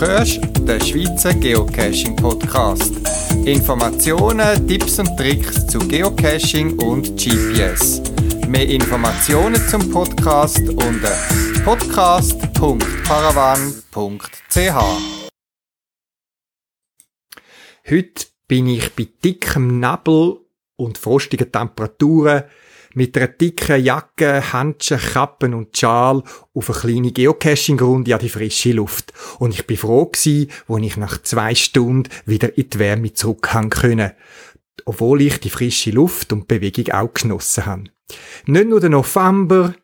hörst den Schweizer Geocaching Podcast. Informationen, Tipps und Tricks zu Geocaching und GPS. Mehr Informationen zum Podcast unter podcast.paravan.ch. Heute bin ich bei dickem Nebel und frostigen Temperaturen mit einer dicken Jacke, Handschuhen, Kappen und Schal auf eine kleine Geocaching-Runde an die frische Luft. Und ich bin froh gewesen, wo ich nach zwei Stunden wieder in die Wärme zurückhängen können. Obwohl ich die frische Luft und Bewegung auch genossen habe. Nicht nur der November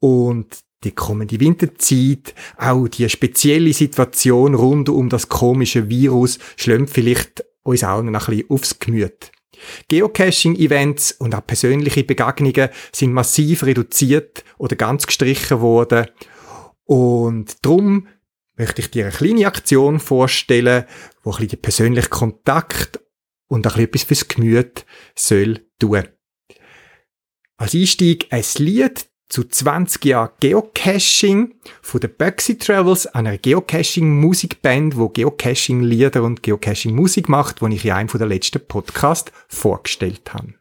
und die kommende Winterzeit, auch die spezielle Situation rund um das komische Virus schlägt vielleicht uns auch noch ein bisschen aufs Gemüt. Geocaching-Events und auch persönliche Begegnungen sind massiv reduziert oder ganz gestrichen worden. Und darum möchte ich dir eine kleine Aktion vorstellen, wo ein bisschen den persönlichen Kontakt und ein bisschen etwas fürs Gemüt soll tun. Als Einstieg ein Lied zu 20 Jahren Geocaching von der Bugsy Travels, einer Geocaching-Musikband, wo Geocaching-Lieder und Geocaching-Musik macht, wo ich in einem der letzten Podcasts vorgestellt habe.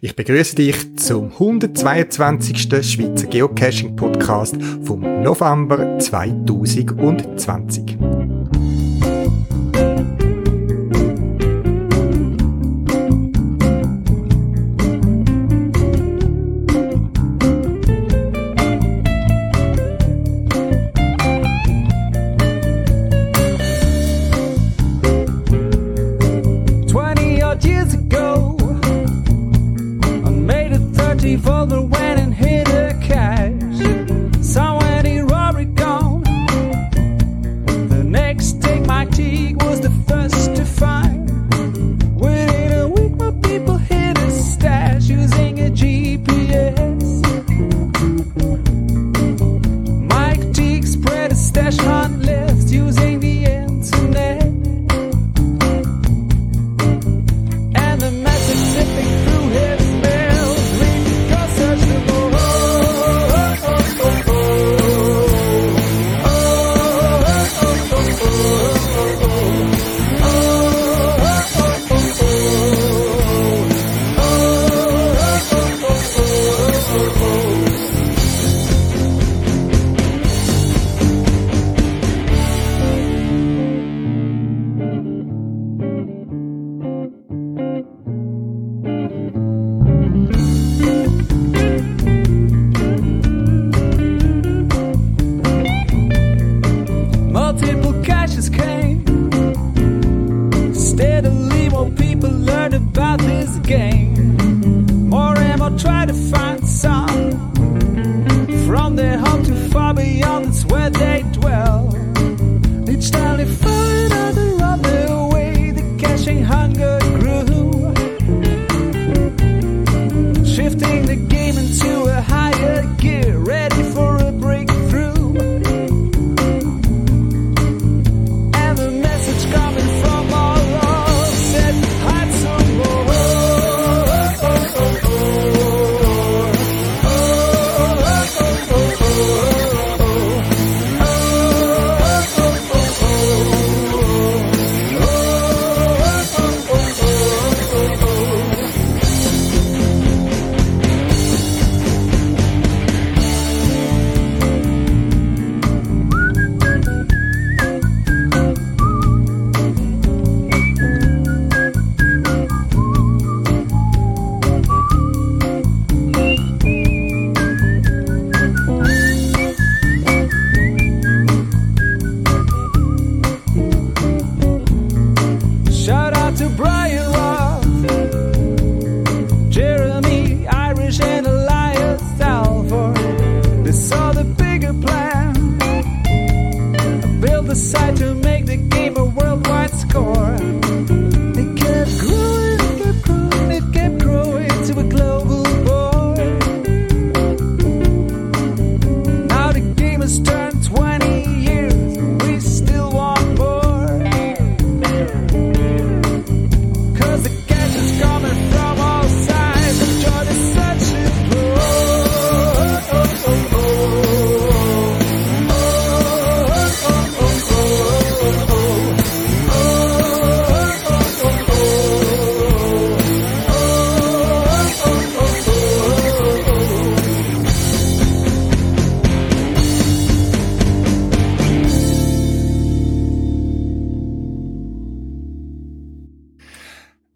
Ich begrüße dich zum 122. Schweizer Geocaching-Podcast vom November 2020.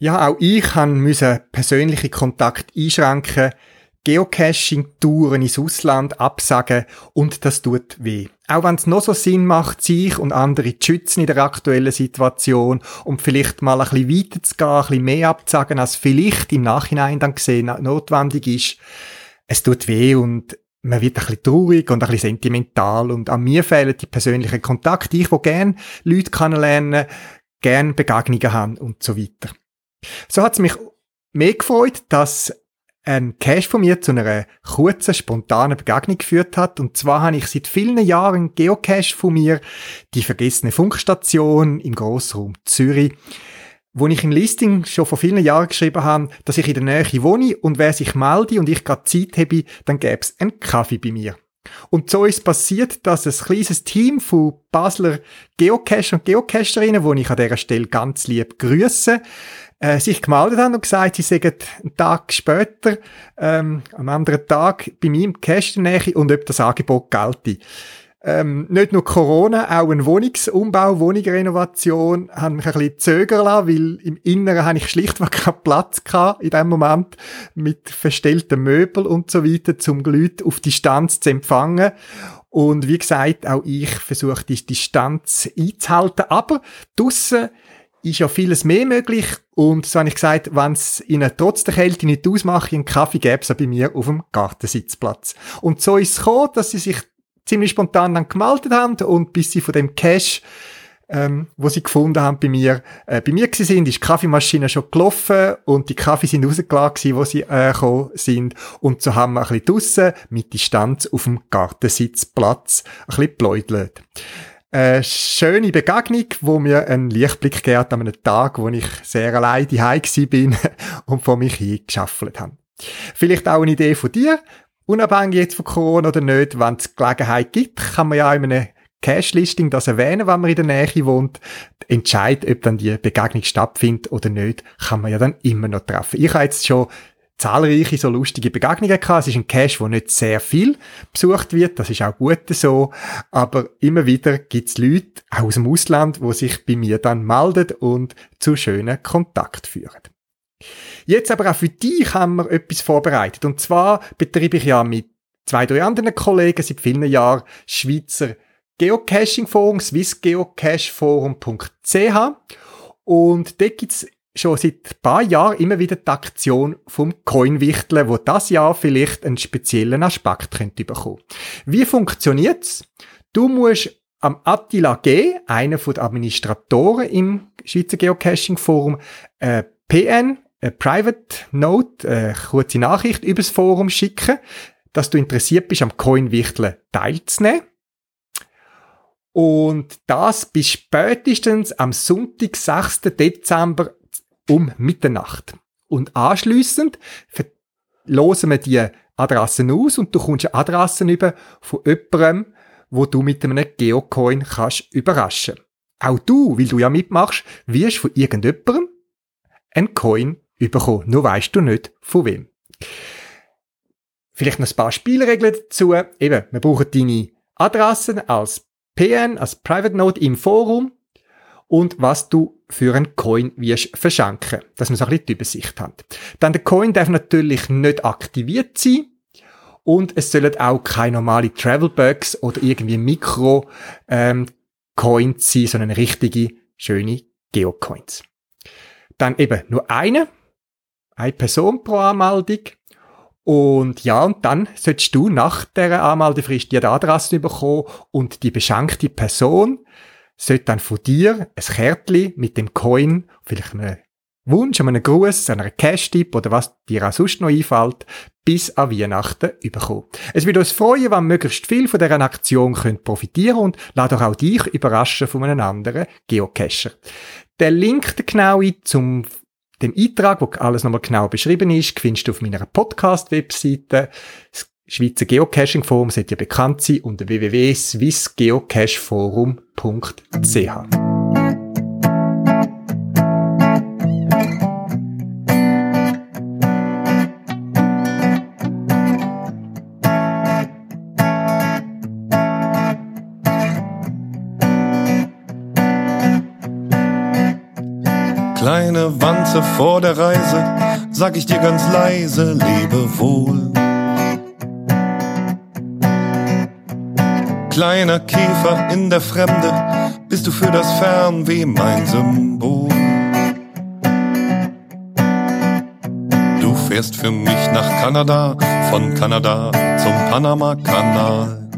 Ja, auch ich musste persönliche Kontakt einschränken, Geocaching-Touren ins Ausland absagen und das tut weh. Auch wenn es noch so Sinn macht, sich und andere zu schützen in der aktuellen Situation und vielleicht mal ein bisschen weiter zu gehen, ein bisschen mehr abzusagen, als vielleicht im Nachhinein dann gesehen notwendig ist. Es tut weh und man wird ein bisschen traurig und ein bisschen sentimental und an mir fehlen die persönlichen Kontakte. Ich, wo gern Leute kennenlernen, gern Begegnungen haben und so weiter. So hat es mich mehr gefreut, dass ein Cache von mir zu einer kurzen, spontanen Begegnung geführt hat. Und zwar habe ich seit vielen Jahren Geocache von mir, die vergessene Funkstation im Grossraum Zürich, wo ich im Listing schon vor vielen Jahren geschrieben habe, dass ich in der Nähe wohne und wer sich melde und ich gerade Zeit habe, dann gäbe es einen Kaffee bei mir. Und so ist passiert, dass ein kleines Team von Basler Geocacher und Geocacherinnen, wo ich an dieser Stelle ganz lieb grüße, äh, sich gemeldet haben und gesagt, sie seien einen Tag später, ähm, am anderen Tag bei mir im Kästennähe und ob das Angebot gelte. Ähm, nicht nur Corona, auch ein Wohnungsumbau, Wohnungsrenovation haben mich ein bisschen zögern lassen, weil im Inneren habe ich schlichtweg keinen Platz gehabt in dem Moment mit verstellten Möbeln und so weiter, zum Leute auf Distanz zu empfangen. Und wie gesagt, auch ich versuche die Distanz einzuhalten, aber draussen ist ja vieles mehr möglich. Und so habe ich gesagt, wenn es ihnen trotz der Kälte nicht ausmacht, einen Kaffee gäbe es bei mir auf dem Gartensitzplatz. Und so ist es gekommen, dass sie sich ziemlich spontan dann gemeldet haben und bis sie von dem Cash ähm, wo sie gefunden haben bei mir, äh, bei mir gewesen sind, ist die Kaffeemaschine schon gelaufen und die Kaffee sind rausgelassen gewesen, wo sie äh, gekommen sind und so haben wir ein bisschen draussen mit Distanz auf dem Gartensitzplatz ein bisschen gepläudelt eine schöne Begegnung, wo mir einen Lichtblick gegeben hat an einem Tag, wo ich sehr allein daheim bin und vor mich hingeschaffelt habe. Vielleicht auch eine Idee von dir, unabhängig jetzt von Corona oder nicht, wenn es Gelegenheit gibt, kann man ja in einem Cash-Listing das erwähnen, wenn man in der Nähe wohnt. Entscheid, ob dann die Begegnung stattfindet oder nicht, kann man ja dann immer noch treffen. Ich habe jetzt schon zahlreiche so lustige Begegnungen gehabt. Es ist ein Cache, wo nicht sehr viel besucht wird. Das ist auch gut so. Aber immer wieder gibt's Leute aus dem Ausland, wo sich bei mir dann melden und zu schönen Kontakt führen. Jetzt aber auch für dich haben wir etwas vorbereitet. Und zwar betreibe ich ja mit zwei, drei anderen Kollegen seit vielen Jahren Schweizer Geocaching Forum, swissgeocacheforum.ch. Und dort gibt's schon seit ein paar Jahren immer wieder die Aktion vom Coinwichteln, wo das Jahr vielleicht einen speziellen Aspekt könnte bekommen. Wie funktioniert's? Du musst am Attila G., einer der Administratoren im Schweizer Geocaching Forum, äh, PN, eine Private Note, eine kurze Nachricht übers Forum schicken, dass du interessiert bist, am Coinwichteln teilzunehmen. Und das bis spätestens am Sonntag, 6. Dezember um Mitternacht. Und anschliessend losen wir die Adressen aus und du kommst Adressen über von jemandem, wo du mit einem Geocoin kannst überraschen. Auch du, weil du ja mitmachst, wirst von irgendjemandem einen Coin überkommen. Nur weißt du nicht von wem. Vielleicht noch ein paar Spielregeln dazu. Eben, wir brauchen deine Adressen als PN, als Private Note im Forum und was du für einen Coin wirst verschenken, dass man so ein bisschen die Übersicht hat. Dann der Coin darf natürlich nicht aktiviert sein und es sollen auch keine normale Travelbugs oder irgendwie Mikro ähm, Coins sein, sondern richtige schöne Geocoins. Dann eben nur eine, eine Person pro Anmeldung. Und ja, und dann solltest du nach der Anmeldefrist die Adresse bekommen und die beschenkte Person sollte dann von dir ein Kärtchen mit dem Coin, vielleicht einem Wunsch, einem Gruß, einer Cash-Tipp oder was dir auch sonst noch einfällt, bis an Weihnachten überkommen. Es würde uns freuen, wenn möglichst viel von dieser Aktion könnt profitieren und lade doch auch dich überraschen von einem anderen Geocacher. Der Link, der genaue zum dem Eintrag, wo alles nochmal genau beschrieben ist, findest du auf meiner Podcast-Webseite. Schweizer Geocaching Forum sollte ja bekannt sein unter www.swissgeocacheforum.ch. Kleine Wanze vor der Reise, sag ich dir ganz leise, lebe wohl. Kleiner Käfer in der Fremde, bist du für das Fernweh mein Symbol. Du fährst für mich nach Kanada, von Kanada zum Panama-Kanal.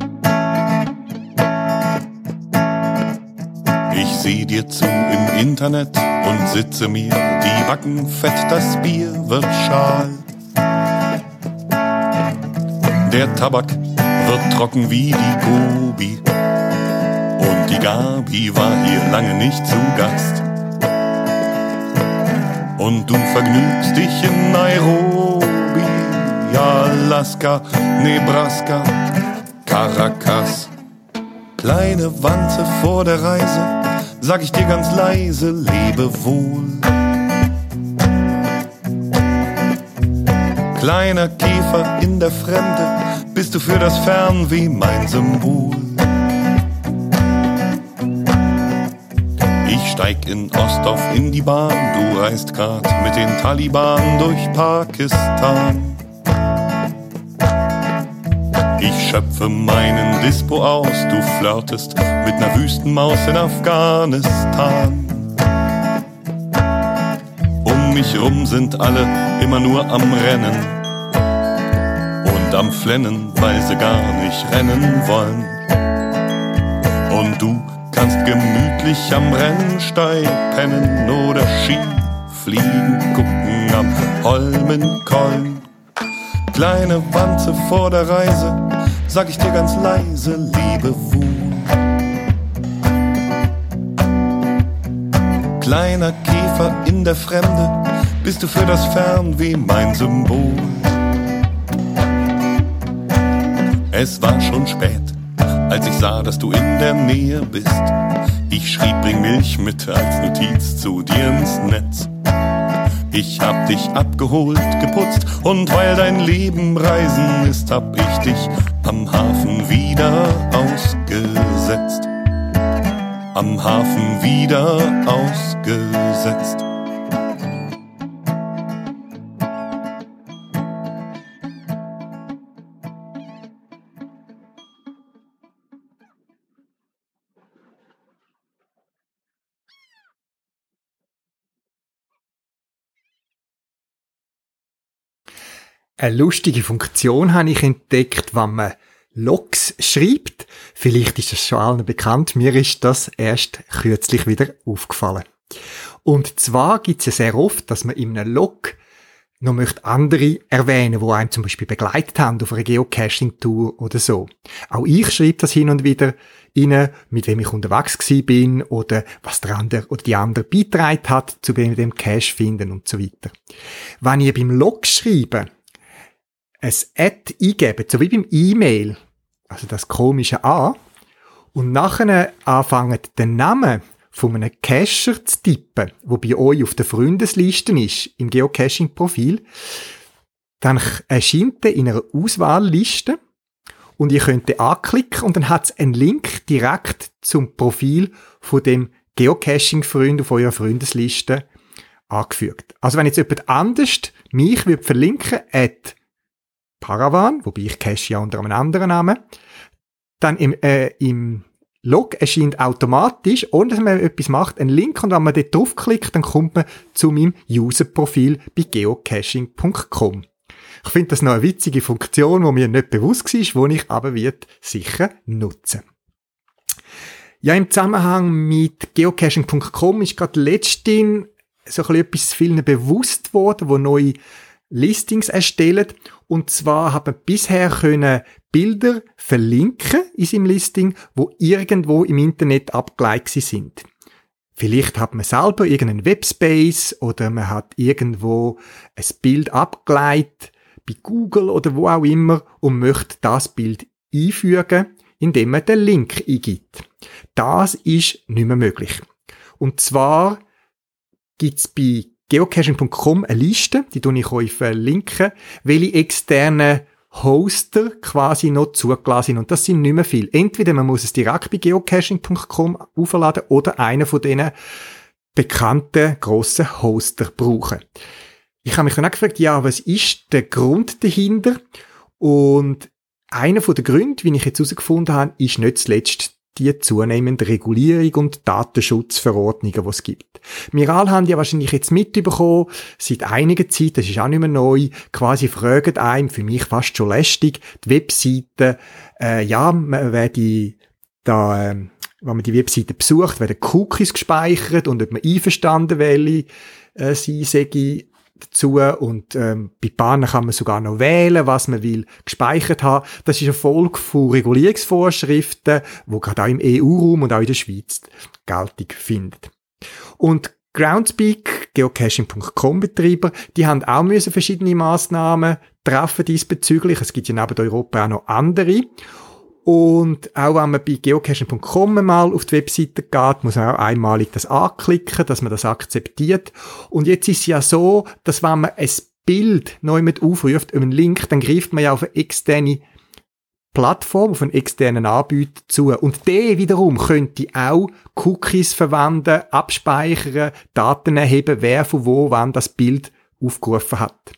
Ich seh dir zu im Internet und sitze mir die Backen fett, das Bier wird schal. Der Tabak wird trocken wie die Gobi und die Gabi war hier lange nicht zu Gast. Und du vergnügst dich in Nairobi, Alaska, Nebraska, Caracas. Kleine Wanze vor der Reise, sag ich dir ganz leise, lebe wohl. Kleiner Käfer in der Fremde, bist du für das Fernweh mein Symbol. Ich steig in Ostdorf in die Bahn, du reist grad mit den Taliban durch Pakistan. Ich schöpfe meinen Dispo aus, du flirtest mit ner Wüstenmaus in Afghanistan. Um mich rum sind alle immer nur am Rennen und am Flennen, weil sie gar nicht rennen wollen. Und du kannst gemütlich am Rennsteig pennen oder Ski fliegen, gucken am Holmenkollen. Kleine Wanze vor der Reise, sag ich dir ganz leise, lebe wohl. Kleiner Käfer in der Fremde, bist du für das Fernweh mein Symbol. Es war schon spät, als ich sah, dass du in der Nähe bist. Ich schrieb, bring Milch mit als Notiz zu dir ins Netz. Ich hab dich abgeholt, geputzt und weil dein Leben Reisen ist, hab ich dich am Hafen wieder ausgesetzt. Am Hafen wieder ausgesetzt. Eine lustige Funktion habe ich entdeckt, wenn man Logs schreibt. Vielleicht ist das schon allen bekannt. Mir ist das erst kürzlich wieder aufgefallen. Und zwar gibt es ja sehr oft, dass man in einem Log noch möchte andere erwähnen, wo einem zum Beispiel begleitet haben auf einer Geocaching-Tour oder so. Auch ich schreibe das hin und wieder rein, mit wem ich unterwegs bin oder was der andere oder die andere beitragen hat, zu dem Cache finden und so weiter. Wenn ihr beim Log schreiben ein Ad eingeben, so wie beim E-Mail, also das komische A, und nachher anfangen, den Namen von einem Cacher zu tippen, wo bei euch auf der Freundesliste ist, im Geocaching-Profil, dann erscheint der in einer Auswahlliste und ihr könnt den anklicken und dann hat es einen Link direkt zum Profil von dem Geocaching-Freund auf eurer Freundesliste angefügt. Also wenn jetzt jemand anders mich würde verlinken, at Paravan, wobei ich cache ja unter einem anderen Namen, dann im, äh, im Log erscheint automatisch, ohne dass man etwas macht, ein Link und wenn man dort draufklickt, dann kommt man zu meinem User-Profil bei geocaching.com. Ich finde das noch eine witzige Funktion, die mir nicht bewusst war, die ich aber wird sicher nutzen. Ja, im Zusammenhang mit geocaching.com ist gerade letztens so ein etwas vielen bewusst worden, wo neue Listings erstellen. Und zwar haben wir bisher können Bilder verlinken in seinem Listing, wo irgendwo im Internet abgeleitet sind. Vielleicht hat man selber irgendeinen Webspace oder man hat irgendwo ein Bild abgeleitet bei Google oder wo auch immer und möchte das Bild einfügen, indem man den Link eingibt. Das ist nicht mehr möglich. Und zwar gibt's bei geocaching.com eine Liste, die tue ich euch verlinken, welche externen Hoster quasi noch zugelassen sind. Und das sind nicht mehr viel. Entweder man muss es direkt bei geocaching.com aufladen oder einer von denen bekannten grossen Hoster brauchen. Ich habe mich dann auch gefragt, ja, was ist der Grund dahinter? Und einer der Gründe, wie ich jetzt herausgefunden habe, ist nicht zuletzt die zunehmende Regulierung und Datenschutzverordnungen, die es gibt. Wir alle haben ja wahrscheinlich jetzt mitbekommen, seit einiger Zeit, das ist auch nicht mehr neu, quasi fragen einem, für mich fast schon lästig, die Webseiten, äh, ja, man werde da, äh, wenn man die Webseite besucht, werden Cookies gespeichert und ob man einverstanden wäre, äh, sie sage dazu und ähm, bei Bahnen kann man sogar noch wählen, was man will gespeichert haben. Das ist eine Folge von Regulierungsvorschriften, wo gerade auch im EU-Raum und auch in der Schweiz Geltung findet. Und Groundspeak, geocaching.com Betreiber, die haben auch müssen verschiedene Maßnahmen treffen diesbezüglich. Es gibt ja neben Europa auch noch andere. Und auch wenn man bei geocaching.com mal auf die Webseite geht, muss man auch einmalig das anklicken, dass man das akzeptiert. Und jetzt ist es ja so, dass wenn man ein Bild neu mit aufruft, einen Link, dann greift man ja auf eine externe Plattform, auf einen externen Anbieter zu. Und der wiederum könnte auch Cookies verwenden, abspeichern, Daten erheben, wer von wo wann das Bild aufgerufen hat.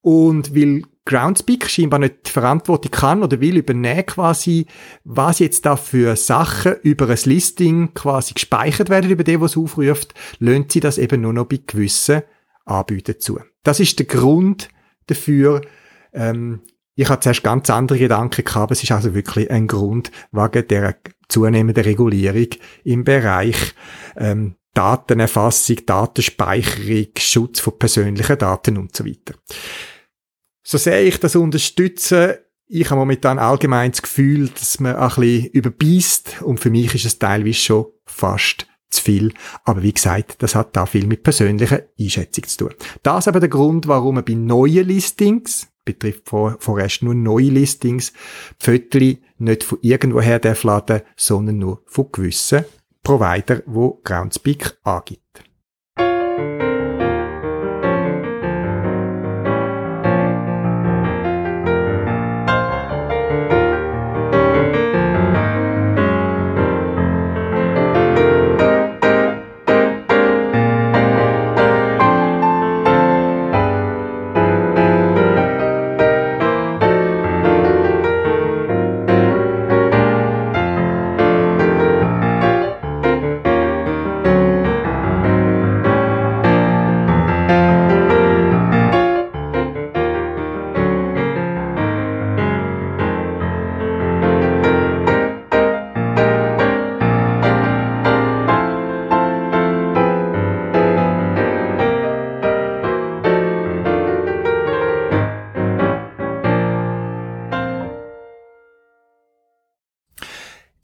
Und weil Groundspeak scheinbar nicht die Verantwortung kann oder will übernehmen quasi, was jetzt da für Sachen über ein Listing quasi gespeichert werden über den, was aufruft, lönt sie das eben nur noch bei gewissen Anbietern zu. Das ist der Grund dafür, ähm, ich hatte zuerst ganz andere Gedanken gehabt, aber es ist also wirklich ein Grund wegen der zunehmenden Regulierung im Bereich ähm, Datenerfassung, Datenspeicherung, Schutz von persönlichen Daten und so weiter. So sehr ich das unterstütze, ich habe momentan allgemein das Gefühl, dass man ein bisschen überbeißt und für mich ist es teilweise schon fast zu viel. Aber wie gesagt, das hat da viel mit persönlicher Einschätzung zu tun. Das ist aber der Grund, warum man bei neuen Listings, betrifft vor, vorerst nur neue Listings, Pfötli nicht von irgendwoher darf laden, sondern nur von gewissen Provider, wo Groundspeak angibt.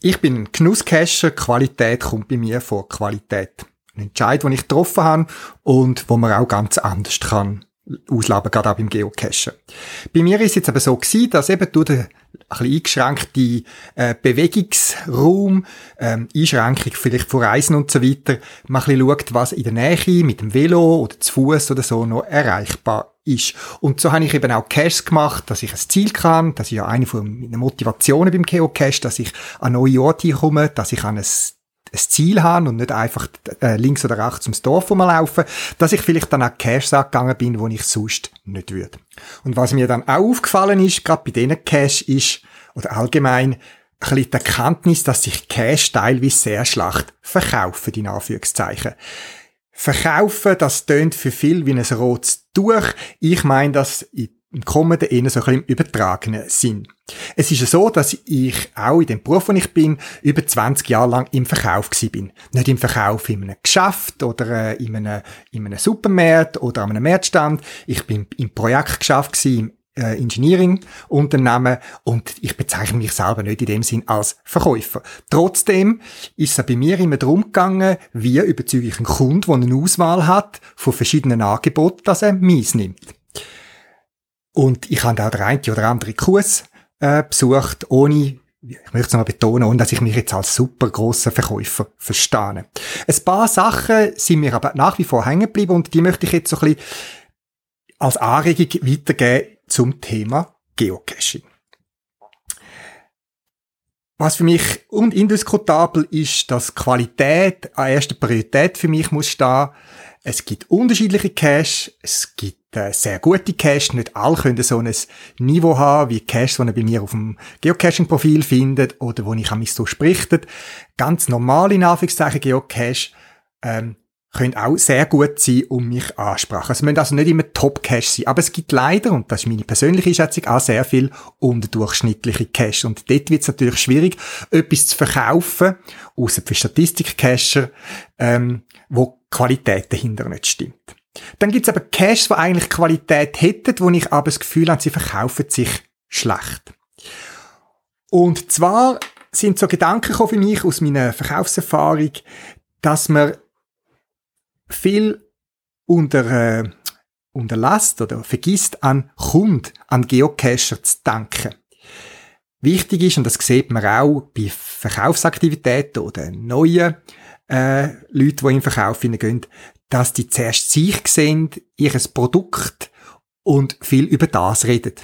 Ich bin ein Genusscacher, Qualität kommt bei mir vor Qualität. Ein Entscheid, den ich getroffen habe und wo man auch ganz anders kann ausleben, gerade auch beim Geocachen. Bei mir ist es jetzt aber so gewesen, dass eben durch den ein bisschen eingeschränkte äh, Bewegungsraum, ähm, Einschränkung vielleicht von Reisen und so weiter, man ein bisschen schaut, was in der Nähe mit dem Velo oder zu Fuß oder so noch erreichbar ist. Und so habe ich eben auch Caches gemacht, dass ich ein Ziel kann, das ist ja eine von meinen Motivationen beim Geocache, dass ich an neue Orte komme, dass ich an ein ein Ziel habe und nicht einfach äh, links oder rechts ums Dorf rumlaufen, dass ich vielleicht dann an Caches angegangen bin, wo ich sonst nicht würde. Und was mir dann auch aufgefallen ist, gerade bei diesen Caches ist, oder allgemein, ein bisschen die Erkenntnis, dass sich Cash teilweise sehr schlecht verkaufen, in Anführungszeichen. Verkaufen, das tönt für viel wie ein rotes Tuch. Ich meine das in im kommenden eher so ein bisschen im übertragenen Sinn. Es ist ja so, dass ich auch in dem Beruf, wo ich bin, über 20 Jahre lang im Verkauf bin. Nicht im Verkauf in einem Geschäft oder äh, in, einem, in einem Supermarkt oder an einem Marktstand. Ich bin im Projektgeschäft gewesen, im äh, Engineering-Unternehmen und ich bezeichne mich selber nicht in dem Sinn als Verkäufer. Trotzdem ist es bei mir immer darum gegangen, wie überzeuge ich einen Kunden, der eine Auswahl hat von verschiedenen Angeboten, dass er meins nimmt. Und ich habe auch der eine oder andere Kurs äh, besucht, ohne ich möchte es noch mal betonen, ohne dass ich mich jetzt als super grosser Verkäufer verstehe. Ein paar Sachen sind mir aber nach wie vor hängen geblieben und die möchte ich jetzt so ein bisschen als Anregung weitergeben zum Thema Geocaching. Was für mich indiskutabel ist, dass Qualität an erster Priorität für mich muss stehen. Es gibt unterschiedliche Cache, es gibt äh, sehr gute Cache, nicht alle können so ein Niveau haben, wie Cache, die ihr bei mir auf dem Geocaching-Profil findet oder wo ich an mich so sprichtet. Ganz normale, in Anführungszeichen, Geocache, ähm, können auch sehr gut sein, um mich ansprechen. Es müssen also nicht immer Top-Cache sein, aber es gibt leider, und das ist meine persönliche Schätzung, auch sehr viel unterdurchschnittliche Cache. Und dort wird es natürlich schwierig, etwas zu verkaufen, außer für Statistik-Cacher, ähm, wo Qualität dahinter nicht stimmt. Dann gibt es aber Caches, die eigentlich Qualität hätten, wo ich aber das Gefühl habe, sie verkaufen sich schlecht. Und zwar sind so Gedanken für mich aus meiner Verkaufserfahrung, dass man viel unter, äh, unterlasst oder vergisst an Kunden, an Geocacher zu denken. Wichtig ist, und das sieht man auch bei Verkaufsaktivitäten oder neuen äh, Leuten, die in den Verkauf hineingehen, dass die zuerst sich sehen, ihres Produkt und viel über das reden.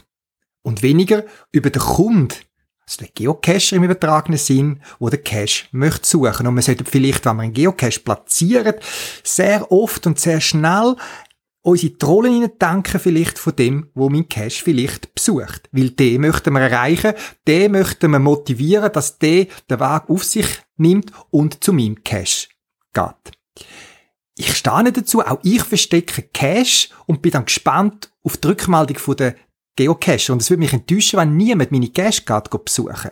Und weniger über den Kunden, also der Geocacher im übertragenen Sinn, wo der Cache möchte suchen. Und man sollte vielleicht, wenn man einen Geocache platziert, sehr oft und sehr schnell unsere Trollen denken vielleicht von dem, wo mein Cache vielleicht besucht. Weil den möchten wir erreichen, den möchten wir motivieren, dass der den Weg auf sich nimmt und zu meinem Cache geht. Ich stehe dazu, auch ich verstecke Cache und bin dann gespannt auf die Rückmeldung der Geocache. Und es würde mich enttäuschen, wenn niemand meine Cache geht besuchen.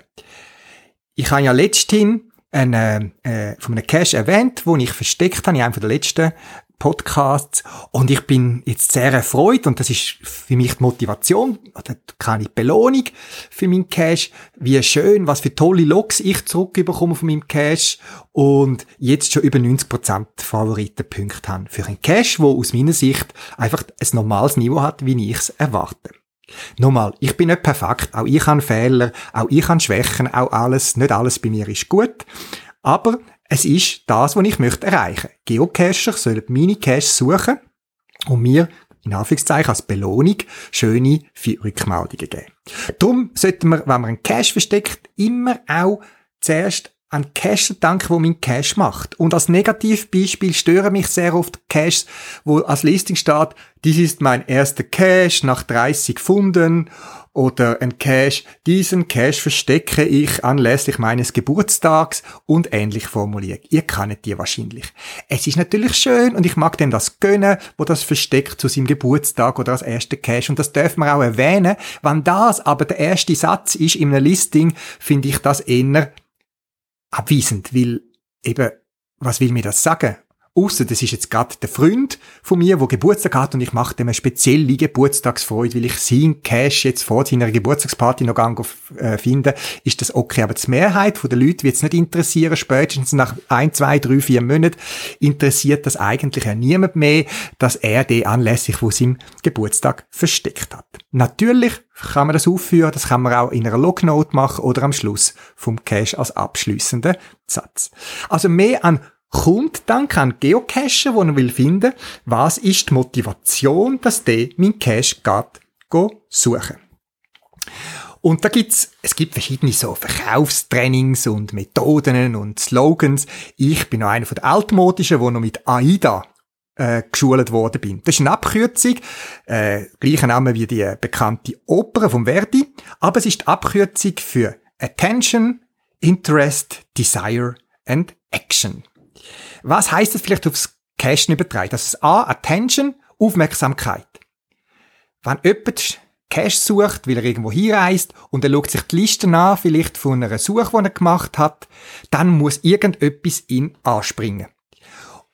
Ich habe ja letzthin einen, äh, von einem Cache erwähnt, wo ich versteckt habe in einem der letzten Podcasts. Und ich bin jetzt sehr erfreut und das ist für mich die Motivation oder keine Belohnung für meinen Cache. Wie schön, was für tolle Logs ich zurückbekomme von meinem Cache und jetzt schon über 90% Favoritenpunkte habe für einen Cache, wo aus meiner Sicht einfach ein normales Niveau hat, wie ich es erwarte. Nochmal, ich bin nicht perfekt, auch ich habe Fehler, auch ich habe Schwächen, auch alles, nicht alles bei mir ist gut. Aber es ist das, was ich möchte erreichen. Geocacher sollen meine Caches suchen und mir in Anführungszeichen als Belohnung schöne Rückmeldungen geben. Darum sollten wir, wenn man einen Cache versteckt, immer auch zuerst an Cache denken, wo mein Cache macht. Und als Negativbeispiel stören mich sehr oft Caches, wo als Listing steht, dies ist mein erster Cache nach 30 Funden oder ein Cache, diesen Cache verstecke ich anlässlich meines Geburtstags und ähnlich formuliert. Ihr kennt die wahrscheinlich. Es ist natürlich schön und ich mag dem das gönnen, wo das versteckt zu seinem Geburtstag oder als erster Cache und das dürfen wir auch erwähnen. Wenn das aber der erste Satz ist in einem Listing, finde ich das eher abweisend, weil eben, was will mir das sagen? Ausser, das ist jetzt gerade der Freund von mir, der Geburtstag hat und ich mache dem eine spezielle Geburtstagsfreude, weil ich sein Cash jetzt vor seiner Geburtstagsparty noch gang äh, finde, ist das okay. Aber die Mehrheit der Leute wird es nicht interessieren. Spätestens nach ein, zwei, drei, vier Monaten interessiert das eigentlich ja niemand mehr, dass er den anlässlich von seinem Geburtstag versteckt hat. Natürlich kann man das aufführen, das kann man auch in einer Lognote machen oder am Schluss vom Cache als abschließenden Satz. Also mehr an kommt dann kann Geocachen, wo er will finden, was ist die Motivation, dass der mein Cache geht, suchen. Und da gibt's, es gibt verschiedene so Verkaufstrainings und Methoden und Slogans. Ich bin noch einer von den altmodischen, wo noch mit AIDA äh, geschult worden bin. Das ist eine Abkürzung, äh, gleicher Name wie die bekannte Oper vom Verdi, aber es ist die Abkürzung für Attention, Interest, Desire and Action. Was heißt das vielleicht aufs Cashen übertragen? Das ist A, Attention, Aufmerksamkeit. Wenn jemand Cash sucht, weil er irgendwo hinreist und er schaut sich die Liste an, vielleicht von einer Suche, die er gemacht hat, dann muss irgendetwas ihn anspringen.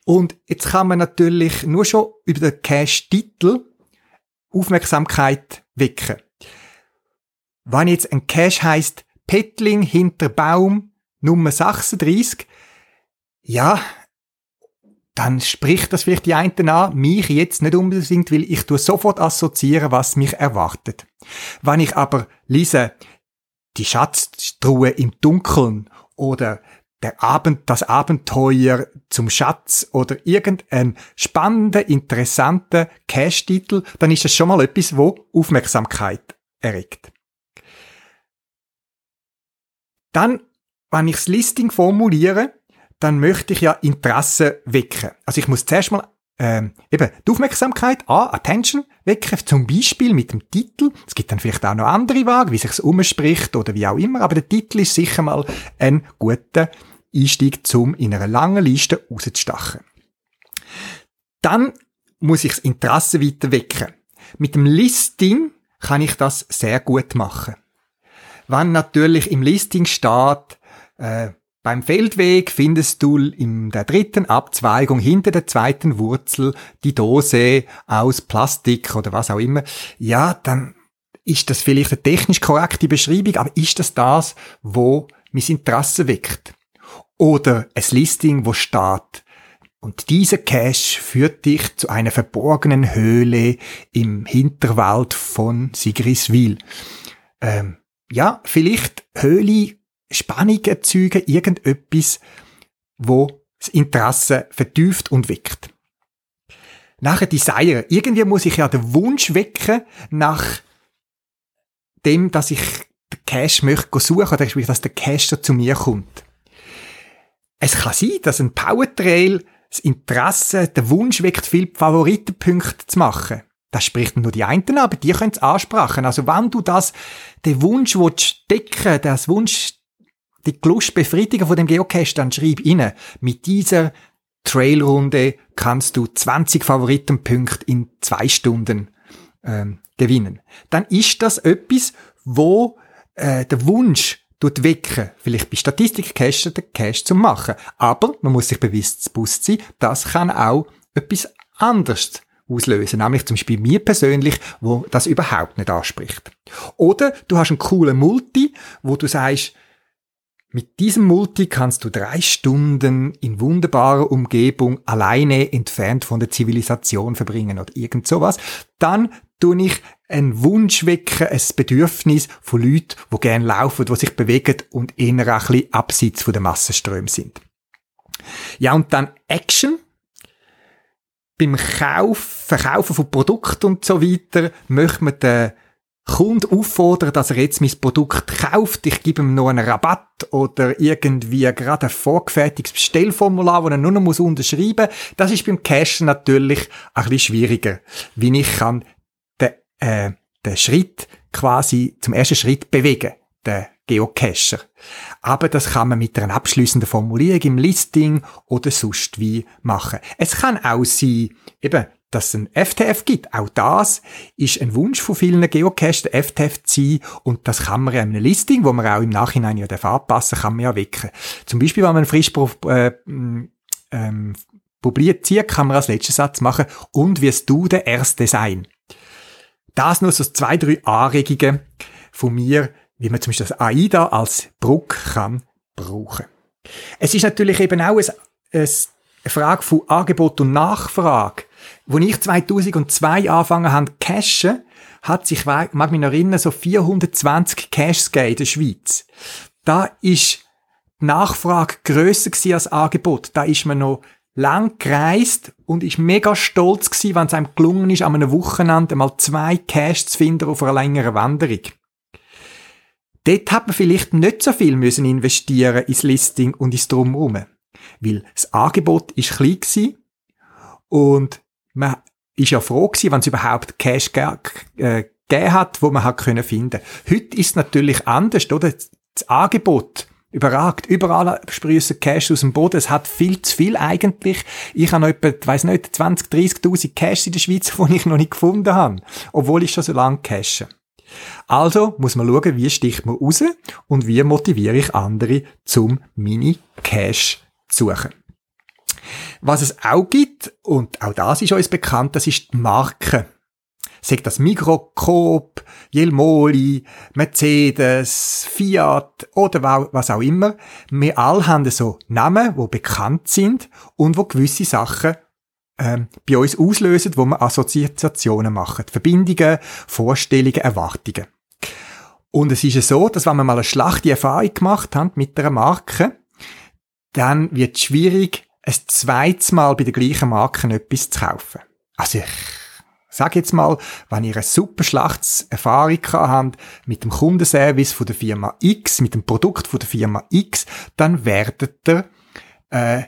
Und jetzt kann man natürlich nur schon über den Cache-Titel Aufmerksamkeit wecken. Wenn jetzt ein Cache heißt Petling hinter Baum Nummer 36, ja, dann spricht das vielleicht die einen an, mich jetzt nicht unbedingt, weil ich tue sofort assoziieren, was mich erwartet. Wenn ich aber lese, die Schatztruhe im Dunkeln oder der Abend, das Abenteuer zum Schatz oder irgendein spannender, interessanter Cash-Titel, dann ist das schon mal etwas, wo Aufmerksamkeit erregt. Dann wenn ich das Listing formuliere, dann möchte ich ja Interesse wecken. Also ich muss zuerst mal ähm, eben die Aufmerksamkeit, ah, Attention wecken, zum Beispiel mit dem Titel. Es gibt dann vielleicht auch noch andere Wagen, wie sich's umspricht oder wie auch immer, aber der Titel ist sicher mal ein guter Einstieg, zum in einer langen Liste rauszustachen. Dann muss ich das Interesse weiter wecken. Mit dem Listing kann ich das sehr gut machen. Wenn natürlich im Listing steht, äh, beim Feldweg findest du in der dritten Abzweigung hinter der zweiten Wurzel die Dose aus Plastik oder was auch immer. Ja, dann ist das vielleicht eine technisch korrekte Beschreibung, aber ist das das, wo mein Interesse weckt? Oder ein Listing, wo steht, und dieser Cache führt dich zu einer verborgenen Höhle im Hinterwald von Sigriswil. Ähm, ja, vielleicht Höhle Spannung erzeugen, irgendetwas, wo das Interesse vertieft und weckt. Nachher Desire. Irgendwie muss ich ja den Wunsch wecken nach dem, dass ich den Cash möchte suchen oder dass der Cacher zu mir kommt. Es kann sein, dass ein Powertrail das Interesse, den Wunsch weckt, viele Favoritenpunkte zu machen. Das spricht nur die einen, aber die können es ansprechen. Also wenn du das, den Wunsch stecken das Wunsch die Lust befriedigen von dem Geocache, dann schreib rein, mit dieser Trailrunde kannst du 20 Favoritenpunkte in zwei Stunden ähm, gewinnen. Dann ist das etwas, wo äh, der Wunsch tut wecken. Vielleicht bei Statistik-Cache den Cache zu machen. Aber man muss sich bewusst sein, das kann auch etwas anderes auslösen. Nämlich zum Beispiel mir persönlich, wo das überhaupt nicht anspricht. Oder du hast einen coolen Multi, wo du sagst, mit diesem Multi kannst du drei Stunden in wunderbarer Umgebung alleine entfernt von der Zivilisation verbringen oder irgend sowas. Dann tue ich einen Wunsch wecken, ein Bedürfnis von Leuten, die gerne laufen, die sich bewegen und eher ein abseits von der Massenströme sind. Ja, und dann Action. Beim Kauf, Verkaufen von Produkten und so weiter möchte man den Kunde auffordern, dass er jetzt mein Produkt kauft, ich gebe ihm noch einen Rabatt oder irgendwie gerade ein vorgefertigtes Bestellformular, das er nur noch unterschreiben muss. Das ist beim Cashen natürlich ein bisschen schwieriger, wie ich kann den, äh, den Schritt quasi zum ersten Schritt bewegen, den Geocacher. Aber das kann man mit einer abschließenden Formulierung im Listing oder sonst wie machen. Es kann auch sein, eben, dass es ein FTF gibt. Auch das ist ein Wunsch von vielen Geocaches, der FTF zu sein. Und das kann man in einem Listing, wo man auch im Nachhinein ja anpassen kann man ja wecken. Zum Beispiel, wenn man frisch äh, ähm, publiziert, kann man als letzten Satz machen, und wirst du der Erste sein. Das nur so zwei, drei Anregungen von mir, wie man zum Beispiel das AIDA als Bruck kann brauchen. Es ist natürlich eben auch ein, eine Frage von Angebot und Nachfrage. Als ich 2002 angefangen habe zu cashen, hat sich, mag mich noch erinnern, so 420 Caches gegeben in der Schweiz. Da ist die Nachfrage grösser als das Angebot. Da ist man noch lang gereist und ist mega stolz gewesen, wenn es einem gelungen ist, an einem Wochenende mal zwei Caches zu finden auf einer längeren Wanderung. Dort hat man vielleicht nicht so viel müssen investieren ins Listing und ins Drumherum. Weil das Angebot ist klein gewesen und man ist ja froh gewesen, wenn es überhaupt Cash äh, gegeben hat, wo man hat können finden. Heute ist es natürlich anders, oder? Das Angebot überragt. Überall sprießen Cash aus dem Boden. Es hat viel zu viel eigentlich. Ich habe noch etwa, weiss nicht, 20, 30.000 Cash in der Schweiz, die ich noch nicht gefunden habe. Obwohl ich schon so lange cashe. Also muss man schauen, wie sticht man raus und wie motiviere ich andere zum Mini-Cash zu suchen. Was es auch gibt, und auch das ist uns bekannt, das ist die Marke. Sagt das Mikrokop, Jelmoli, Mercedes, Fiat oder was auch immer. Wir alle haben so Namen, die bekannt sind und wo gewisse Sachen ähm, bei uns auslösen, wo wir Assoziationen machen. Verbindungen, Vorstellungen, Erwartungen. Und es ist ja so, dass wenn wir mal eine schlechte Erfahrung gemacht haben mit einer Marke, dann wird es schwierig, ein zweites Mal bei der gleichen Marke etwas zu kaufen. Also ich sag jetzt mal, wenn ihr eine super Schlachtserfahrung habt mit dem Kundenservice von der Firma X, mit dem Produkt von der Firma X, dann werdet ihr äh,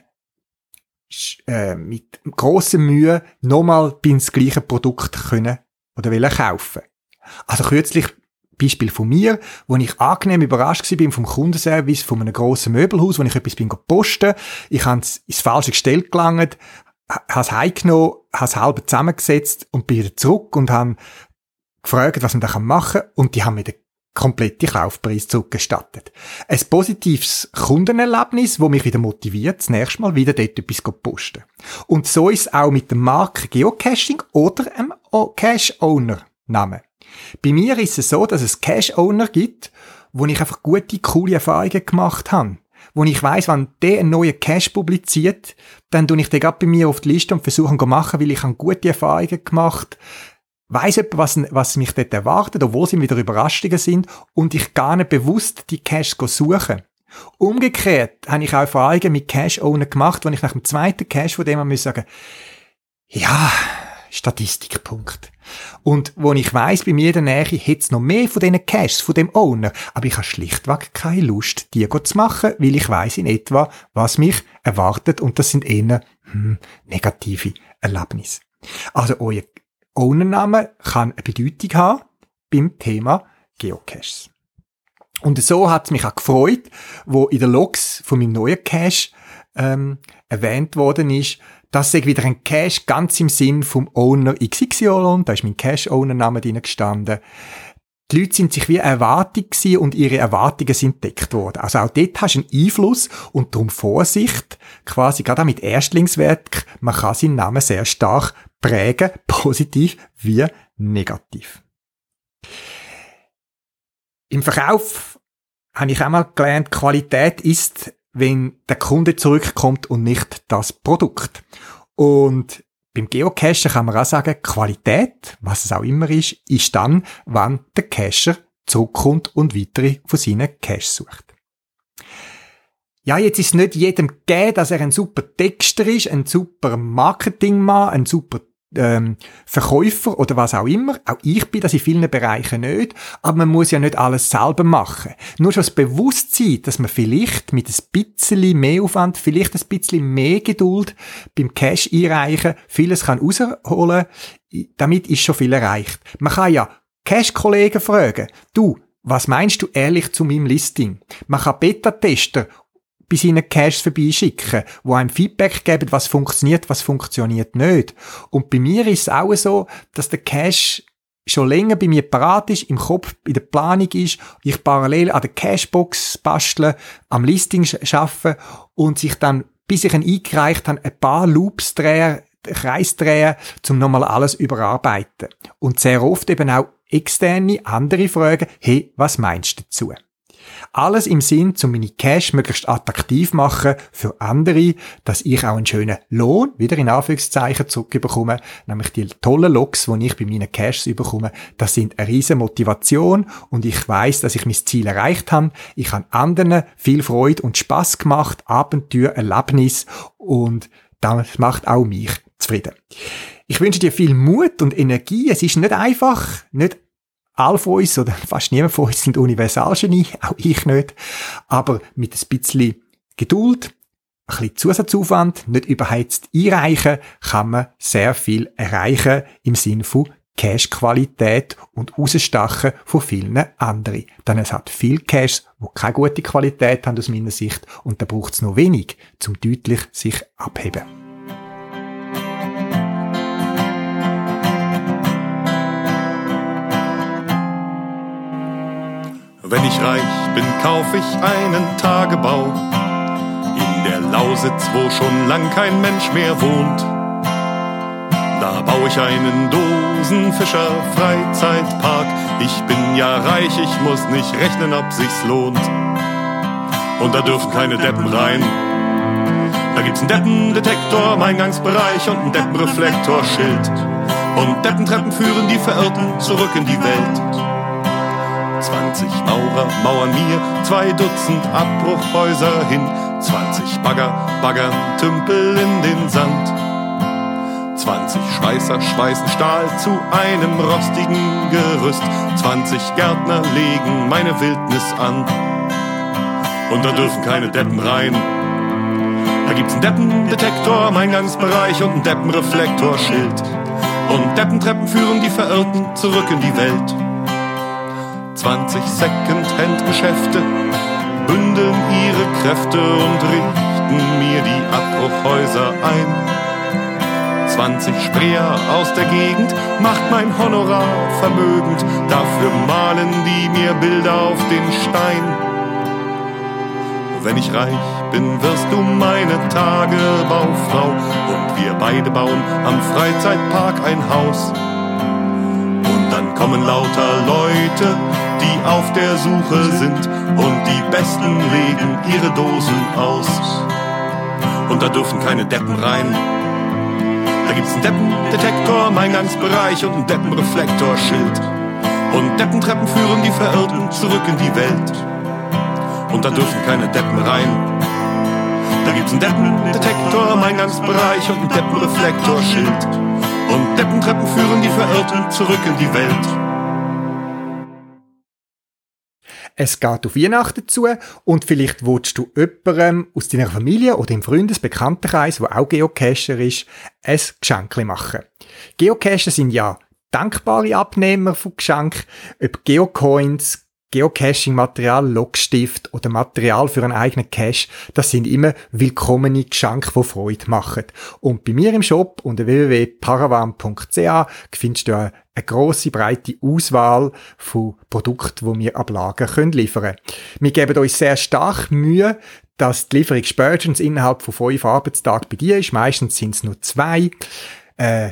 äh, mit grosser Mühe nochmal das gleiche Produkt können oder wollen kaufen. Also kürzlich Beispiel von mir, wo ich angenehm überrascht bin vom Kundenservice von einem grossen Möbelhaus, wo ich etwas bin posten. Ich habe es ins falsche Gestell gelangt, habe es heimgenommen, habe es halb zusammengesetzt und bin wieder zurück und habe gefragt, was man da machen kann und die haben mir den kompletten Kaufpreis zurückgestattet. Ein positives Kundenerlebnis, wo mich wieder motiviert, das nächste Mal wieder dort etwas zu posten. Und so ist es auch mit dem Marke Geocaching oder einem Cache-Owner-Namen. Bei mir ist es so, dass es Cache-Owner gibt, wo ich einfach gute, coole Erfahrungen gemacht habe. Wo ich weiss, wenn der einen neuen Cache publiziert, dann tue ich den gerade bei mir auf die Liste und versuche ihn zu machen, weil ich habe gute Erfahrungen gemacht weiss jemand, was, was mich dort erwartet, obwohl sie wieder Überraschungen sind und ich gar nicht bewusst die Cache suchen. Umgekehrt habe ich auch Erfahrungen mit Cache-Owner gemacht, wo ich nach dem zweiten Cache von dem muss sagen, ja, Statistikpunkt. Und wo ich weiss, bei mir der Nähe hätte es noch mehr von diesen Caches, von dem Owner. Aber ich habe schlichtweg keine Lust, die zu machen, weil ich weiss in etwa, was mich erwartet. Und das sind eher hm, negative Erlebnisse. Also euer Ownername kann eine Bedeutung haben beim Thema Geocaches. Und so hat es mich auch gefreut, wo in der Logs von meinem neuen Cache ähm, erwähnt worden ist, das sei wieder ein Cache ganz im Sinn vom Owner XY, da ist mein Cache-Owner-Name drin gestanden. Die Leute sind sich wie Erwartung und ihre Erwartungen sind deckt worden. Also auch dort hast du einen Einfluss und darum Vorsicht, quasi gerade auch mit Erstlingswerk, man kann seinen Namen sehr stark prägen, positiv wie negativ. Im Verkauf habe ich einmal gelernt, Qualität ist wenn der Kunde zurückkommt und nicht das Produkt. Und beim Geocachen kann man auch sagen, Qualität, was es auch immer ist, ist dann, wann der Cacher zurückkommt und weitere von seinen Caches sucht. Ja, jetzt ist nicht jedem gegeben, dass er ein super Texter ist, ein super Marketingmann, ein super ähm, Verkäufer oder was auch immer. Auch ich bin das in vielen Bereichen nicht. Aber man muss ja nicht alles selber machen. Nur schon das Bewusstsein, dass man vielleicht mit ein bisschen mehr Aufwand, vielleicht ein bisschen mehr Geduld beim Cash einreichen, vieles kann rausholen, damit ist schon viel erreicht. Man kann ja Cash-Kollegen fragen. Du, was meinst du ehrlich zu meinem Listing? Man kann Beta-Tester bei seinen Caches vorbeischicken, wo einem Feedback geben, was funktioniert, was funktioniert nicht. Und bei mir ist es auch so, dass der Cache schon länger bei mir parat ist, im Kopf, in der Planung ist, ich parallel an der Cashbox bastle, am Listing schaffe und sich dann, bis ich ihn eingereicht habe, ein paar Loops drehen, Kreis drehen, um nochmal alles überarbeiten. Und sehr oft eben auch externe, andere Fragen, hey, was meinst du dazu? Alles im Sinn, um meine Cash möglichst attraktiv machen für andere, dass ich auch einen schönen Lohn, wieder in Anführungszeichen, zurückbekomme, nämlich die tollen Logs, die ich bei meinen Cashs bekomme, das sind eine riesen Motivation und ich weiß, dass ich mein Ziel erreicht habe. Ich habe anderen viel Freude und Spaß gemacht, Abenteuer, Erlebnis und das macht auch mich zufrieden. Ich wünsche dir viel Mut und Energie. Es ist nicht einfach, nicht alle von uns oder fast niemand von uns sind Universalgenie, auch ich nicht. Aber mit ein bisschen Geduld, ein bisschen Zusatzaufwand, nicht überheizt einreichen, kann man sehr viel erreichen im Sinne von Cash-Qualität und rausstachen von vielen anderen. Denn es hat viel Cash, wo keine gute Qualität haben aus meiner Sicht und da braucht es noch wenig, zum deutlich sich abheben. Wenn ich reich bin, kauf ich einen Tagebau in der Lausitz, wo schon lang kein Mensch mehr wohnt. Da baue ich einen Dosenfischer Freizeitpark. Ich bin ja reich, ich muss nicht rechnen, ob sich's lohnt. Und da dürfen keine Deppen rein. Da gibt's einen Deppendetektor im Eingangsbereich und einen Deppenreflektorschild. Und Deppentreppen führen die Verirrten zurück in die Welt. 20 Maurer mauern mir zwei Dutzend Abbruchhäuser hin. 20 Bagger baggern Tümpel in den Sand. 20 Schweißer schweißen Stahl zu einem rostigen Gerüst. 20 Gärtner legen meine Wildnis an. Und da dürfen keine Deppen rein. Da gibt's einen Deppendetektor am Eingangsbereich und einen Deppenreflektorschild. Und Deppentreppen führen die Verirrten zurück in die Welt. 20 Second-Hand-Geschäfte bündeln ihre Kräfte und richten mir die Abbruchhäuser ein. 20 Spreer aus der Gegend macht mein Honorar vermögend, dafür malen die mir Bilder auf den Stein. Wenn ich reich bin, wirst du meine Tagebaufrau und wir beide bauen am Freizeitpark ein Haus. Kommen lauter Leute, die auf der Suche sind und die Besten legen ihre Dosen aus. Und da dürfen keine Deppen rein. Da gibt's einen Deppendetektor im Eingangsbereich und einen Deppenreflektorschild. Und Deppentreppen führen die Verirrten zurück in die Welt und da dürfen keine Deppen rein. Da gibt's einen Deppendetektor im Eingangsbereich und einen Deppenreflektorschild. Und Deppentreppen führen die Verirrten zurück in die Welt. Es geht auf Weihnachten zu und vielleicht willst du jemandem aus deiner Familie oder im Freundesbekanntenkreis, der auch Geocacher ist, ein Geschenk machen. Geocacher sind ja dankbare Abnehmer von Geschenken, ob Geocoins, Geocaching-Material, Logstift oder Material für einen eigenen Cache, das sind immer willkommene Geschenke, die Freude machen. Und bei mir im Shop unter www.paravan.ca findest du eine, grosse, breite Auswahl von Produkten, die wir ab Lager können liefern können. Wir geben uns sehr stark Mühe, dass die Lieferung spätestens innerhalb von fünf Arbeitstagen bei dir ist. Meistens sind es nur zwei. Äh,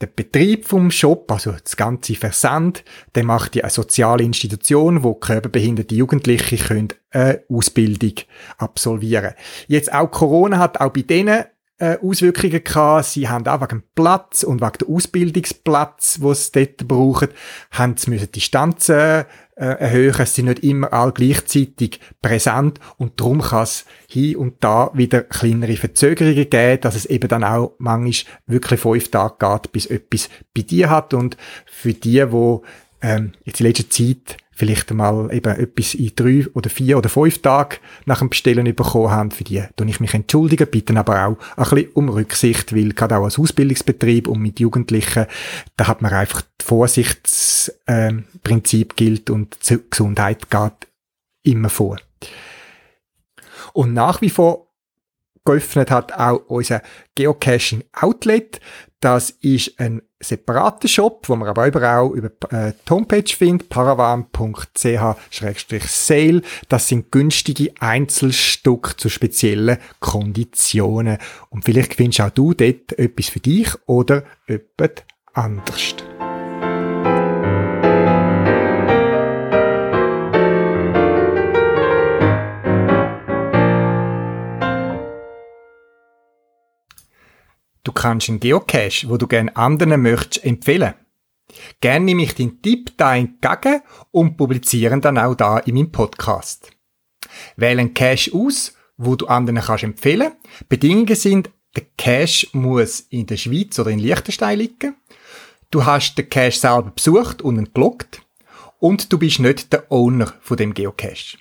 der Betrieb vom Shop, also das ganze Versand, der macht ja eine soziale Institution, wo körperbehinderte Jugendliche können eine Ausbildung absolvieren. Jetzt auch Corona hat auch bei denen äh, Auswirkungen gehabt. Sie haben auch wegen Platz und wegen der Ausbildungsplatz, wo sie dort brauchen, haben sie müssen Distanzen äh, erhöhen. Es sind nicht immer alle gleichzeitig präsent und darum kann es hier und da wieder kleinere Verzögerungen geben, dass es eben dann auch manchmal wirklich fünf Tage geht, bis etwas bei dir hat und für die, wo ähm, jetzt in letzter Zeit vielleicht einmal eben etwas in drei oder vier oder fünf Tagen nach dem Bestellen bekommen haben, für die tue ich mich entschuldigen, bitte aber auch ein bisschen um Rücksicht, weil gerade auch als Ausbildungsbetrieb und mit Jugendlichen, da hat man einfach Vorsichtsprinzip äh, gilt und die Gesundheit geht immer vor. Und nach wie vor geöffnet hat auch unser Geocaching Outlet. Das ist ein separater Shop, wo man aber überall über äh, die Homepage findet, paravan.ch-sale. Das sind günstige Einzelstücke zu speziellen Konditionen. Und vielleicht findest auch du dort etwas für dich oder etwas anderes. Du kannst einen Geocache, wo du gerne anderen möchtest, empfehlen. Gerne nehme ich den Tipp da entgegen und publiziere dann auch da in meinem Podcast. Wähle einen Cache aus, wo du anderen kannst empfehlen. Bedingungen sind, der Cache muss in der Schweiz oder in Liechtenstein liegen. Du hast den Cache selber besucht und entglockt. Und du bist nicht der Owner von dem Geocache.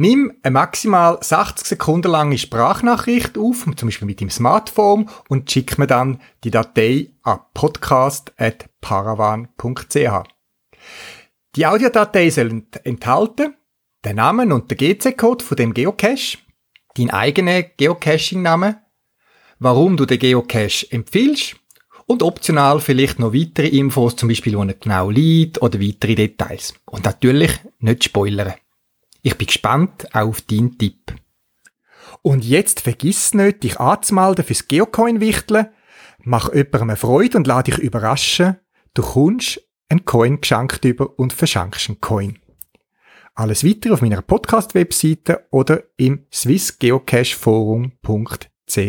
Nimm eine maximal 60 Sekunden lange Sprachnachricht auf, zum Beispiel mit dem Smartphone, und schick mir dann die Datei an podcast.paravan.ch. Die Audiodatei soll enthalten den Namen und den GC-Code von dem Geocache, dein eigener Geocaching-Name, warum du den Geocache empfiehlst und optional vielleicht noch weitere Infos, zum Beispiel, wo er genau liegt oder weitere Details. Und natürlich nicht spoilern. Ich bin gespannt auf deinen Tipp. Und jetzt vergiss nicht, dich anzumelden fürs Geocoin-Wichteln. Mach jemandem eine Freude und lade dich überraschen. Du kommst einen Coin geschenkt über und verschenkst einen Coin. Alles weitere auf meiner Podcast-Webseite oder im swissgeocacheforum.ch.